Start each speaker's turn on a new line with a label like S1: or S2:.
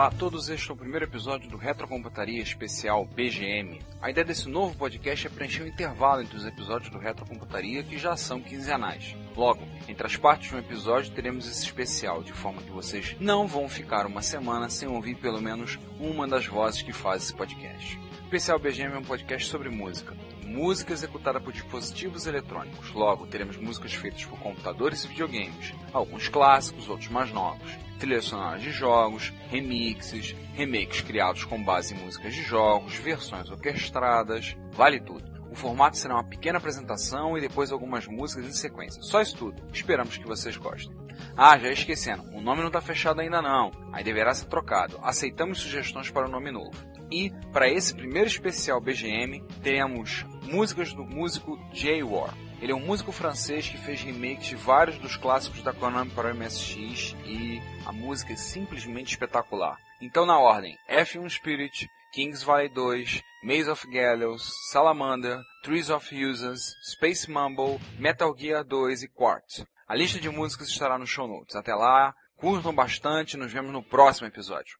S1: Olá a todos, este é o primeiro episódio do Retrocomputaria Especial BGM. A ideia desse novo podcast é preencher o intervalo entre os episódios do Retrocomputaria que já são quinzenais. Logo, entre as partes de um episódio teremos esse especial, de forma que vocês não vão ficar uma semana sem ouvir pelo menos uma das vozes que faz esse podcast. O Especial BGM é um podcast sobre música. Música executada por dispositivos eletrônicos. Logo, teremos músicas feitas por computadores e videogames, alguns clássicos, outros mais novos trilhas sonoras de jogos, remixes, remakes criados com base em músicas de jogos, versões orquestradas, vale tudo. O formato será uma pequena apresentação e depois algumas músicas em sequência. Só isso tudo. Esperamos que vocês gostem. Ah, já esquecendo, o nome não está fechado ainda não. Aí deverá ser trocado. Aceitamos sugestões para o nome novo. E, para esse primeiro especial BGM, teremos músicas do músico Jay War. Ele é um músico francês que fez remakes de vários dos clássicos da Konami para o MSX e a música é simplesmente espetacular. Então na ordem, F1 Spirit, Kings Valley 2, Maze of Gallows, Salamander, Trees of Users, Space Mumble, Metal Gear 2 e Quartz. A lista de músicas estará no show notes. Até lá, curtam bastante nos vemos no próximo episódio.